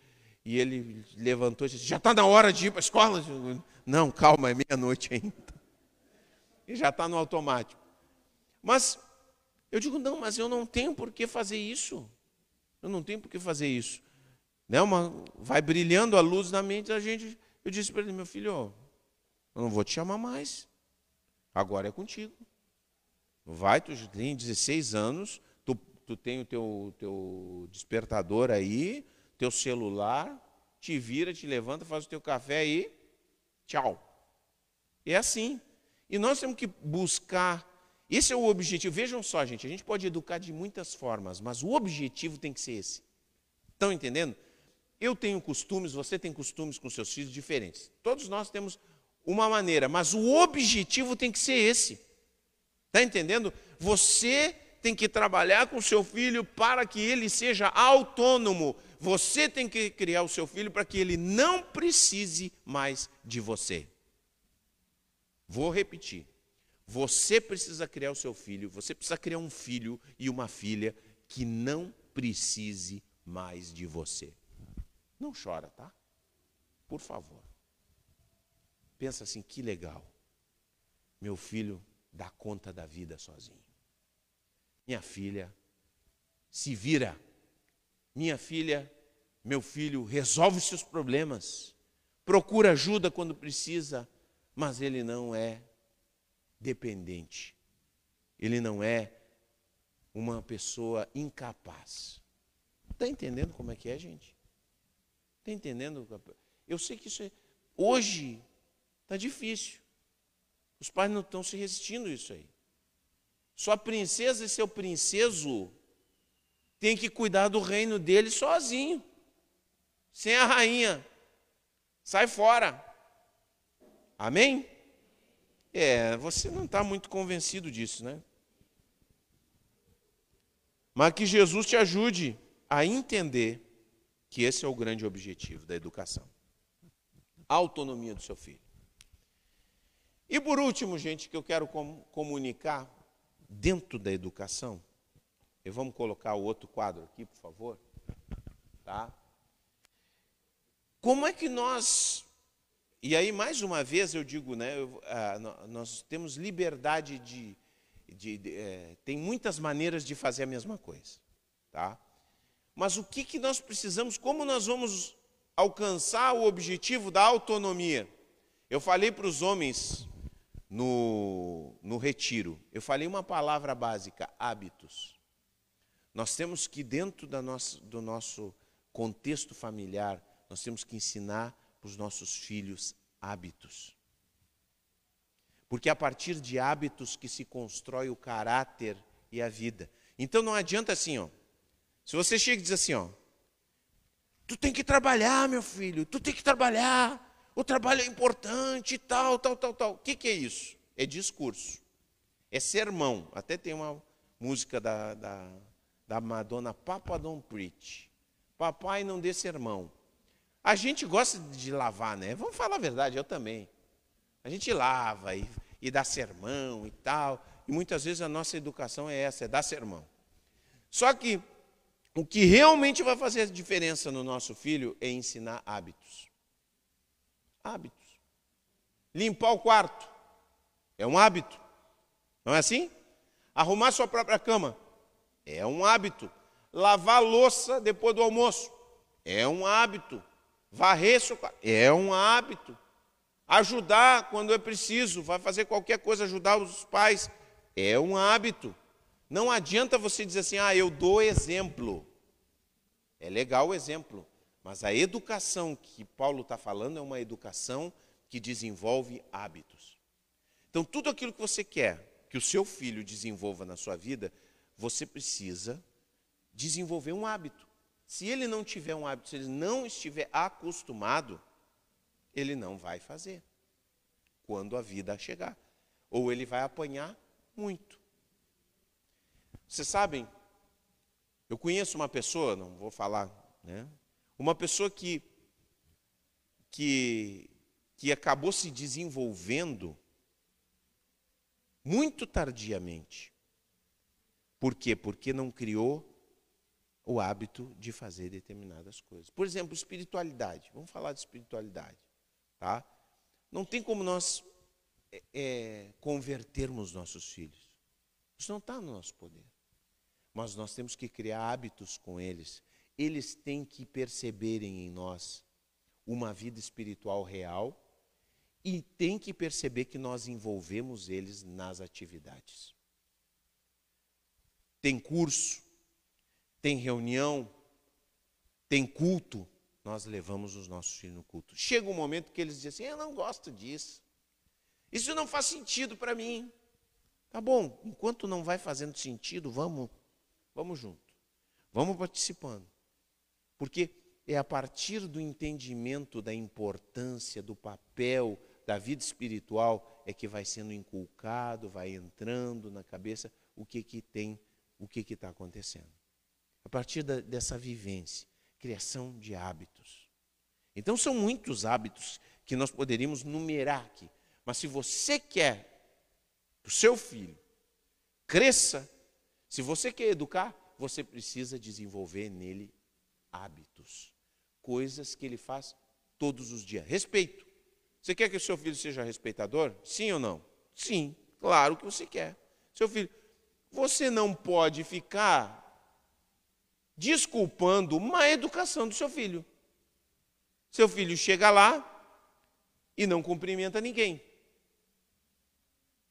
e ele levantou e disse: Já está na hora de ir para a escola? Não, calma, é meia-noite ainda. E já está no automático. Mas eu digo: Não, mas eu não tenho por que fazer isso. Eu não tenho por que fazer isso. Né? Uma, vai brilhando a luz na mente da gente. Eu disse para ele: Meu filho, eu não vou te chamar mais. Agora é contigo. Vai, tu tem 16 anos, tu, tu tem o teu, teu despertador aí, teu celular, te vira, te levanta, faz o teu café aí, tchau. É assim. E nós temos que buscar. Esse é o objetivo. Vejam só, gente, a gente pode educar de muitas formas, mas o objetivo tem que ser esse. Estão entendendo? Eu tenho costumes, você tem costumes com seus filhos diferentes. Todos nós temos uma maneira, mas o objetivo tem que ser esse. Está entendendo? Você tem que trabalhar com seu filho para que ele seja autônomo. Você tem que criar o seu filho para que ele não precise mais de você. Vou repetir. Você precisa criar o seu filho, você precisa criar um filho e uma filha que não precise mais de você. Não chora, tá? Por favor. Pensa assim, que legal. Meu filho dá conta da vida sozinho. Minha filha se vira. Minha filha, meu filho, resolve seus problemas. Procura ajuda quando precisa, mas ele não é dependente. Ele não é uma pessoa incapaz. Está entendendo como é que é, gente? Está entendendo? Eu sei que isso é. Hoje está difícil. Os pais não estão se resistindo a isso aí. Sua princesa e seu princeso têm que cuidar do reino dele sozinho, sem a rainha. Sai fora. Amém? É, você não está muito convencido disso, né? Mas que Jesus te ajude a entender que esse é o grande objetivo da educação a autonomia do seu filho. E por último, gente, que eu quero com, comunicar, dentro da educação, e vamos colocar o outro quadro aqui, por favor. Tá? Como é que nós. E aí, mais uma vez, eu digo, né, eu, ah, nós temos liberdade de. de, de é, tem muitas maneiras de fazer a mesma coisa. Tá? Mas o que, que nós precisamos, como nós vamos alcançar o objetivo da autonomia? Eu falei para os homens no, no retiro, eu falei uma palavra básica: hábitos. Nós temos que, dentro da nossa, do nosso contexto familiar, nós temos que ensinar para os nossos filhos hábitos. Porque é a partir de hábitos que se constrói o caráter e a vida. Então não adianta assim, ó. Se você chega e diz assim, ó, tu tem que trabalhar, meu filho, tu tem que trabalhar, o trabalho é importante tal, tal, tal, tal. O que, que é isso? É discurso. É sermão. Até tem uma música da, da da Madonna Papa Don't Preach. Papai não dê sermão. A gente gosta de lavar, né? Vamos falar a verdade, eu também. A gente lava e, e dá sermão e tal. E muitas vezes a nossa educação é essa, é dar sermão. Só que o que realmente vai fazer a diferença no nosso filho é ensinar hábitos. Hábitos. Limpar o quarto é um hábito. Não é assim? Arrumar sua própria cama é um hábito. Lavar louça depois do almoço. É um hábito. Varrer seu É um hábito. Ajudar quando é preciso. Vai fazer qualquer coisa, ajudar os pais. É um hábito. Não adianta você dizer assim, ah, eu dou exemplo. É legal o exemplo. Mas a educação que Paulo está falando é uma educação que desenvolve hábitos. Então, tudo aquilo que você quer que o seu filho desenvolva na sua vida, você precisa desenvolver um hábito. Se ele não tiver um hábito, se ele não estiver acostumado, ele não vai fazer quando a vida chegar. Ou ele vai apanhar muito. Vocês sabem, eu conheço uma pessoa, não vou falar, né? Uma pessoa que que que acabou se desenvolvendo muito tardiamente. Por quê? Porque não criou o hábito de fazer determinadas coisas. Por exemplo, espiritualidade. Vamos falar de espiritualidade. Tá? Não tem como nós é, é convertermos nossos filhos. Isso não está no nosso poder. Mas nós temos que criar hábitos com eles. Eles têm que perceberem em nós uma vida espiritual real e têm que perceber que nós envolvemos eles nas atividades tem curso, tem reunião, tem culto, nós levamos os nossos filhos no culto. Chega um momento que eles dizem assim: Eu não gosto disso. Isso não faz sentido para mim. Tá bom, enquanto não vai fazendo sentido, vamos, vamos junto. Vamos participando. Porque é a partir do entendimento da importância, do papel da vida espiritual, é que vai sendo inculcado, vai entrando na cabeça o que, que tem o que está acontecendo. A partir da, dessa vivência, criação de hábitos. Então, são muitos hábitos que nós poderíamos numerar aqui. Mas se você quer que o seu filho cresça, se você quer educar, você precisa desenvolver nele hábitos, coisas que ele faz todos os dias. Respeito. Você quer que o seu filho seja respeitador? Sim ou não? Sim, claro que você quer. Seu filho, você não pode ficar desculpando má educação do seu filho. Seu filho chega lá e não cumprimenta ninguém.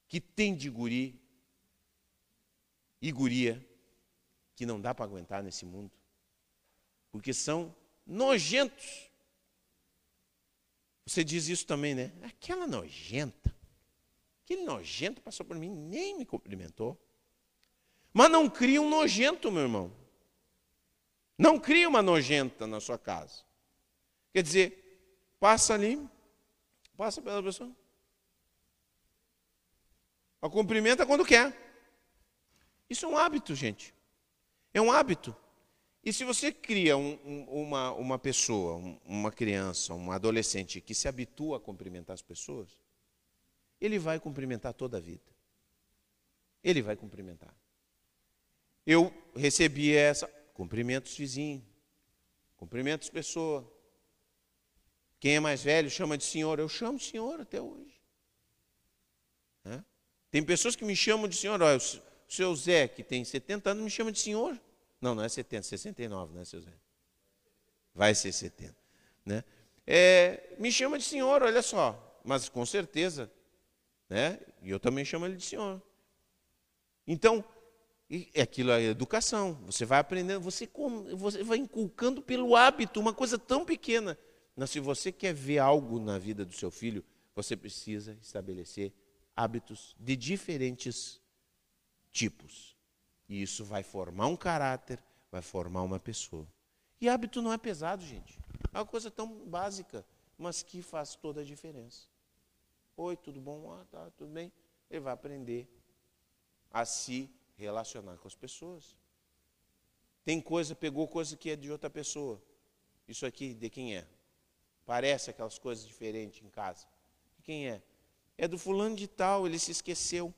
Que tem de guri e guria que não dá para aguentar nesse mundo. Porque são nojentos. Você diz isso também, né? Aquela nojenta. Aquele nojento passou por mim, nem me cumprimentou. Mas não cria um nojento, meu irmão. Não cria uma nojenta na sua casa. Quer dizer, passa ali, passa pela pessoa. A cumprimenta quando quer. Isso é um hábito, gente. É um hábito. E se você cria um, um, uma, uma pessoa, um, uma criança, um adolescente que se habitua a cumprimentar as pessoas, ele vai cumprimentar toda a vida. ele vai cumprimentar. Eu recebi essa, cumprimento os vizinhos, cumprimento as pessoas. Quem é mais velho chama de senhor, eu chamo senhor até hoje. Tem pessoas que me chamam de senhor, olha, o seu Zé, que tem 70 anos, me chama de senhor. Não, não é 70, 69, né, seu Zé? Vai ser 70. Né? É, me chama de senhor, olha só. Mas com certeza, né? E eu também chamo ele de senhor. Então, aquilo é educação. Você vai aprendendo, você, você vai inculcando pelo hábito uma coisa tão pequena. Mas se você quer ver algo na vida do seu filho, você precisa estabelecer hábitos de diferentes tipos. E isso vai formar um caráter, vai formar uma pessoa. E hábito não é pesado, gente. É uma coisa tão básica, mas que faz toda a diferença. Oi, tudo bom? Ah, tá, tudo bem. Ele vai aprender a se relacionar com as pessoas. Tem coisa, pegou coisa que é de outra pessoa. Isso aqui de quem é? Parece aquelas coisas diferentes em casa. De quem é? É do fulano de tal, ele se esqueceu.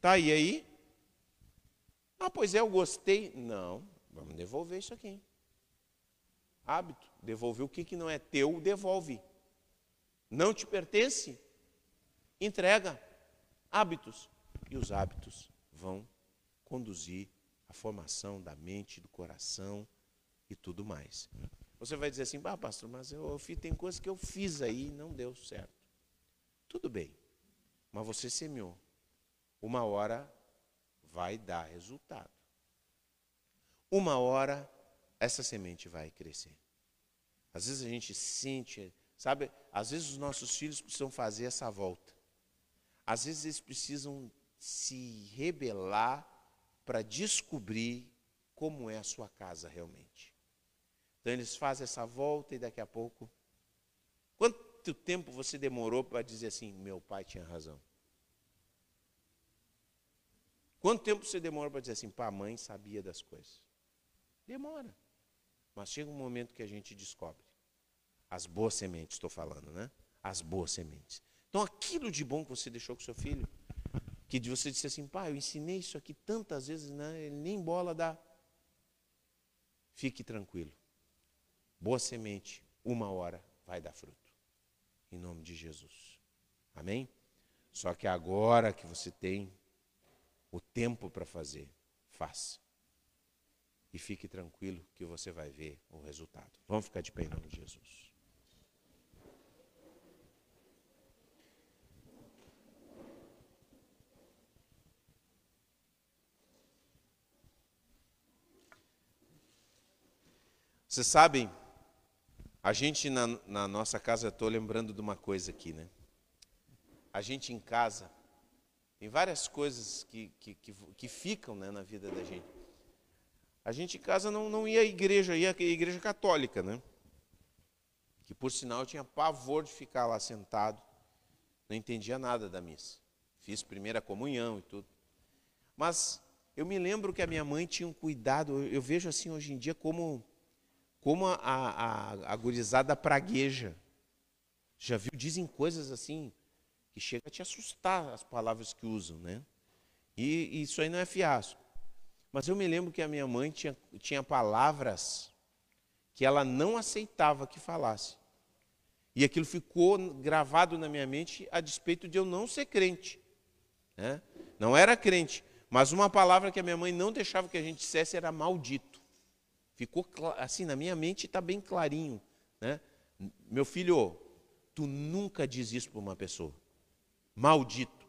Tá, e aí? Ah, pois é, eu gostei. Não, vamos devolver isso aqui. Hábito. Devolver o que, que não é teu, devolve. Não te pertence, entrega. Hábitos. E os hábitos vão conduzir a formação da mente, do coração e tudo mais. Você vai dizer assim, ah, pastor, mas eu, eu, tem coisas que eu fiz aí e não deu certo. Tudo bem, mas você semeou. Uma hora vai dar resultado. Uma hora essa semente vai crescer. Às vezes a gente sente, sabe? Às vezes os nossos filhos precisam fazer essa volta. Às vezes eles precisam se rebelar para descobrir como é a sua casa realmente. Então eles fazem essa volta e daqui a pouco. Quanto tempo você demorou para dizer assim: meu pai tinha razão? Quanto tempo você demora para dizer assim, pá, a mãe sabia das coisas? Demora. Mas chega um momento que a gente descobre. As boas sementes, estou falando, né? As boas sementes. Então, aquilo de bom que você deixou com seu filho, que você disse assim, pai, eu ensinei isso aqui tantas vezes, né? ele nem bola dá. Fique tranquilo. Boa semente, uma hora vai dar fruto. Em nome de Jesus. Amém? Só que agora que você tem o tempo para fazer, faça. E fique tranquilo que você vai ver o resultado. Vamos ficar de pé em nome de Jesus. Vocês sabem, a gente na, na nossa casa, estou lembrando de uma coisa aqui, né? A gente em casa, tem várias coisas que, que, que, que ficam né, na vida da gente. A gente em casa não, não ia à igreja, ia à igreja católica, né? Que por sinal eu tinha pavor de ficar lá sentado, não entendia nada da missa. Fiz primeira comunhão e tudo. Mas eu me lembro que a minha mãe tinha um cuidado, eu, eu vejo assim hoje em dia como, como a, a, a pragueja. Já viu? Dizem coisas assim, que chega a te assustar as palavras que usam, né? E, e isso aí não é fiasco. Mas eu me lembro que a minha mãe tinha, tinha palavras que ela não aceitava que falasse. E aquilo ficou gravado na minha mente a despeito de eu não ser crente. Né? Não era crente, mas uma palavra que a minha mãe não deixava que a gente dissesse era maldito. Ficou assim, na minha mente está bem clarinho. Né? Meu filho, tu nunca diz isso para uma pessoa maldito.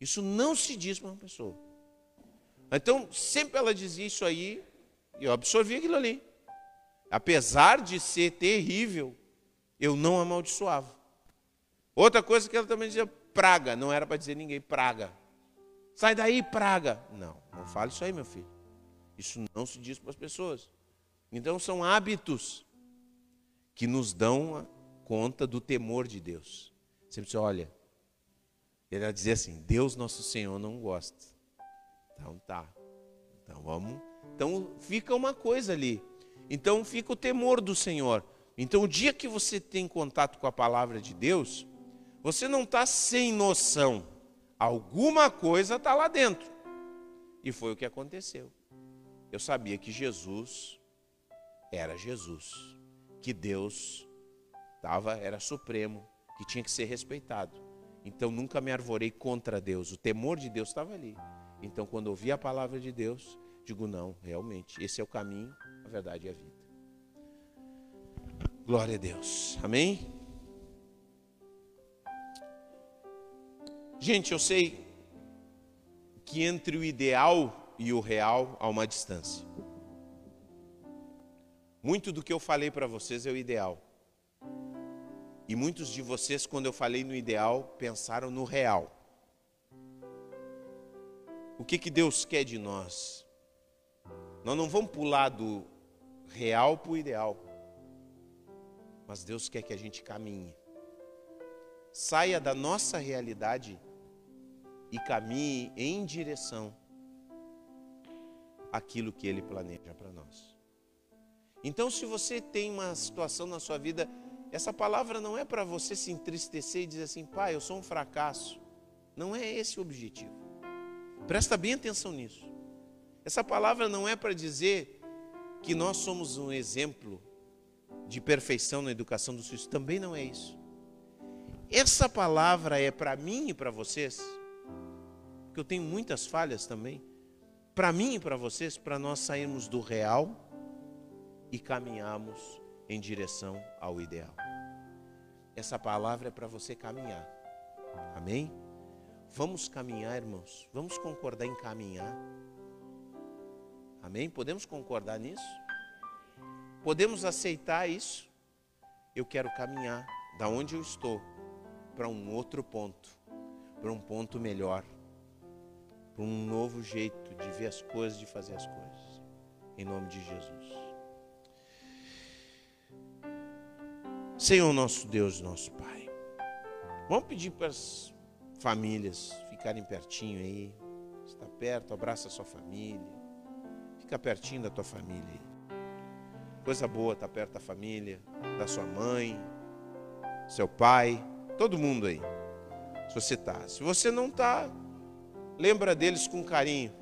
Isso não se diz para uma pessoa. Então, sempre ela dizia isso aí, e eu absorvi aquilo ali. Apesar de ser terrível, eu não amaldiçoava. Outra coisa que ela também dizia, praga, não era para dizer ninguém, praga. Sai daí, praga. Não, não fale isso aí, meu filho. Isso não se diz para as pessoas. Então são hábitos que nos dão conta do temor de Deus. Sempre diz, olha, ele ia dizer assim: Deus nosso Senhor não gosta. Então tá. Então vamos. Então fica uma coisa ali. Então fica o temor do Senhor. Então o dia que você tem contato com a palavra de Deus, você não está sem noção. Alguma coisa está lá dentro. E foi o que aconteceu. Eu sabia que Jesus era Jesus, que Deus tava, era supremo, que tinha que ser respeitado. Então nunca me arvorei contra Deus. O temor de Deus estava ali. Então quando ouvi a palavra de Deus, digo não, realmente, esse é o caminho, a verdade e a vida. Glória a Deus. Amém? Gente, eu sei que entre o ideal e o real há uma distância. Muito do que eu falei para vocês é o ideal. E muitos de vocês, quando eu falei no ideal, pensaram no real. O que, que Deus quer de nós? Nós não vamos pular do real para o ideal. Mas Deus quer que a gente caminhe. Saia da nossa realidade e caminhe em direção àquilo que Ele planeja para nós. Então, se você tem uma situação na sua vida, essa palavra não é para você se entristecer e dizer assim, pai, eu sou um fracasso. Não é esse o objetivo. Presta bem atenção nisso. Essa palavra não é para dizer que nós somos um exemplo de perfeição na educação dos filhos. Também não é isso. Essa palavra é para mim e para vocês, porque eu tenho muitas falhas também. Para mim e para vocês, para nós sairmos do real e caminhamos em direção ao ideal. Essa palavra é para você caminhar. Amém? Vamos caminhar, irmãos. Vamos concordar em caminhar. Amém? Podemos concordar nisso? Podemos aceitar isso? Eu quero caminhar da onde eu estou para um outro ponto, para um ponto melhor, para um novo jeito de ver as coisas, de fazer as coisas. Em nome de Jesus. Senhor nosso Deus, nosso Pai. Vamos pedir para as famílias ficarem pertinho aí. Está perto, abraça a sua família. Fica pertinho da tua família aí. Coisa boa estar tá perto da família, da sua mãe, seu pai, todo mundo aí. Se você está. Se você não está, lembra deles com carinho.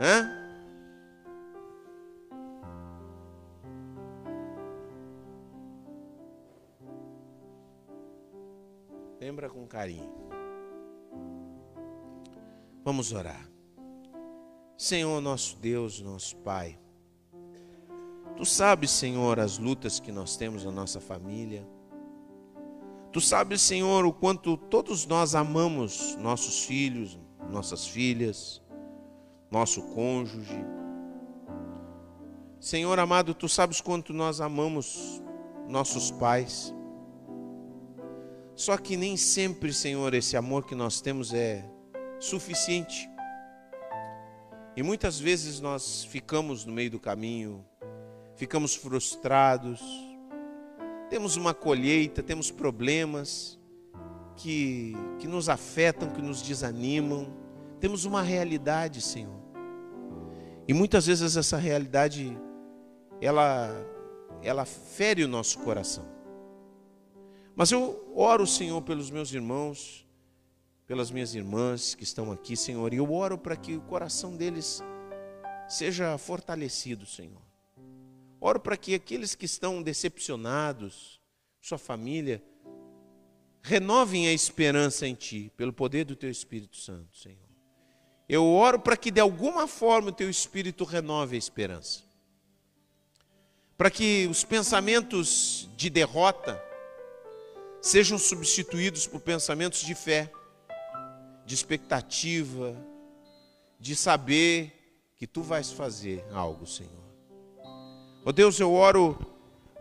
Hã? Lembra com carinho. Vamos orar. Senhor, nosso Deus, nosso Pai. Tu sabes, Senhor, as lutas que nós temos na nossa família. Tu sabes, Senhor, o quanto todos nós amamos nossos filhos, nossas filhas, nosso cônjuge. Senhor amado, tu sabes quanto nós amamos nossos pais. Só que nem sempre, Senhor, esse amor que nós temos é suficiente. E muitas vezes nós ficamos no meio do caminho, ficamos frustrados, temos uma colheita, temos problemas que, que nos afetam, que nos desanimam, temos uma realidade, Senhor. E muitas vezes essa realidade, ela, ela fere o nosso coração. Mas eu oro, Senhor, pelos meus irmãos, pelas minhas irmãs que estão aqui, Senhor, e eu oro para que o coração deles seja fortalecido, Senhor. Oro para que aqueles que estão decepcionados, sua família, renovem a esperança em Ti, pelo poder do Teu Espírito Santo, Senhor. Eu oro para que de alguma forma o Teu Espírito renove a esperança. Para que os pensamentos de derrota, sejam substituídos por pensamentos de fé, de expectativa, de saber que tu vais fazer algo, Senhor. Ó oh Deus, eu oro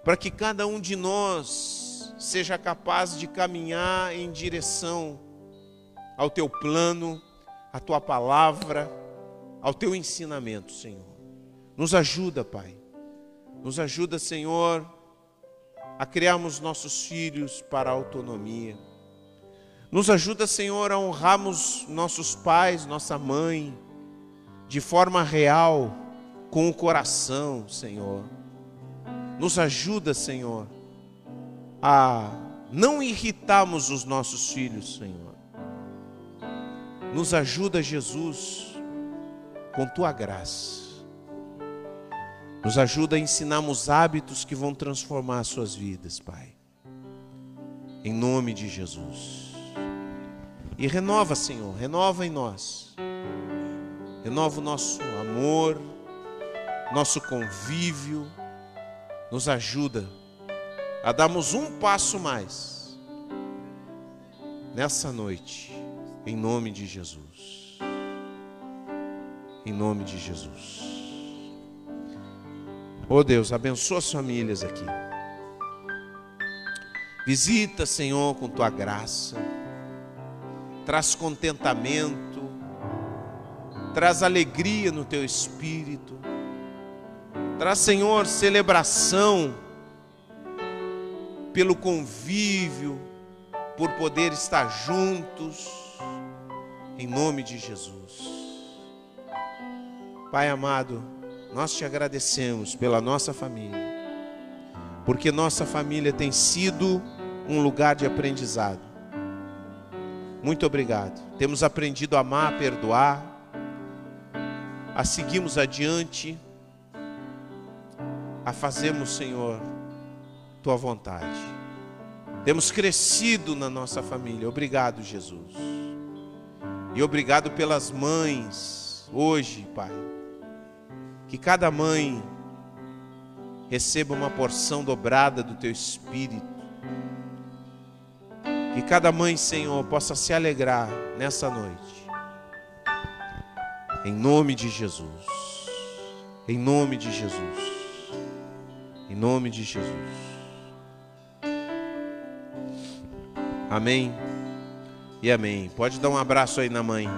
para que cada um de nós seja capaz de caminhar em direção ao teu plano, à tua palavra, ao teu ensinamento, Senhor. Nos ajuda, Pai. Nos ajuda, Senhor a criarmos nossos filhos para a autonomia. Nos ajuda, Senhor, a honrarmos nossos pais, nossa mãe, de forma real, com o coração, Senhor. Nos ajuda, Senhor, a não irritarmos os nossos filhos, Senhor. Nos ajuda, Jesus, com tua graça. Nos ajuda a ensinarmos hábitos que vão transformar suas vidas, Pai. Em nome de Jesus. E renova, Senhor, renova em nós. Renova o nosso amor, nosso convívio. Nos ajuda a darmos um passo mais nessa noite, em nome de Jesus. Em nome de Jesus. Oh Deus, abençoa as famílias aqui. Visita, Senhor, com tua graça. Traz contentamento. Traz alegria no teu espírito. Traz, Senhor, celebração pelo convívio, por poder estar juntos, em nome de Jesus. Pai amado, nós te agradecemos pela nossa família, porque nossa família tem sido um lugar de aprendizado. Muito obrigado. Temos aprendido a amar, a perdoar, a seguirmos adiante, a fazermos, Senhor, tua vontade. Temos crescido na nossa família. Obrigado, Jesus. E obrigado pelas mães hoje, Pai. Que cada mãe receba uma porção dobrada do teu espírito. Que cada mãe, Senhor, possa se alegrar nessa noite. Em nome de Jesus. Em nome de Jesus. Em nome de Jesus. Amém e amém. Pode dar um abraço aí na mãe.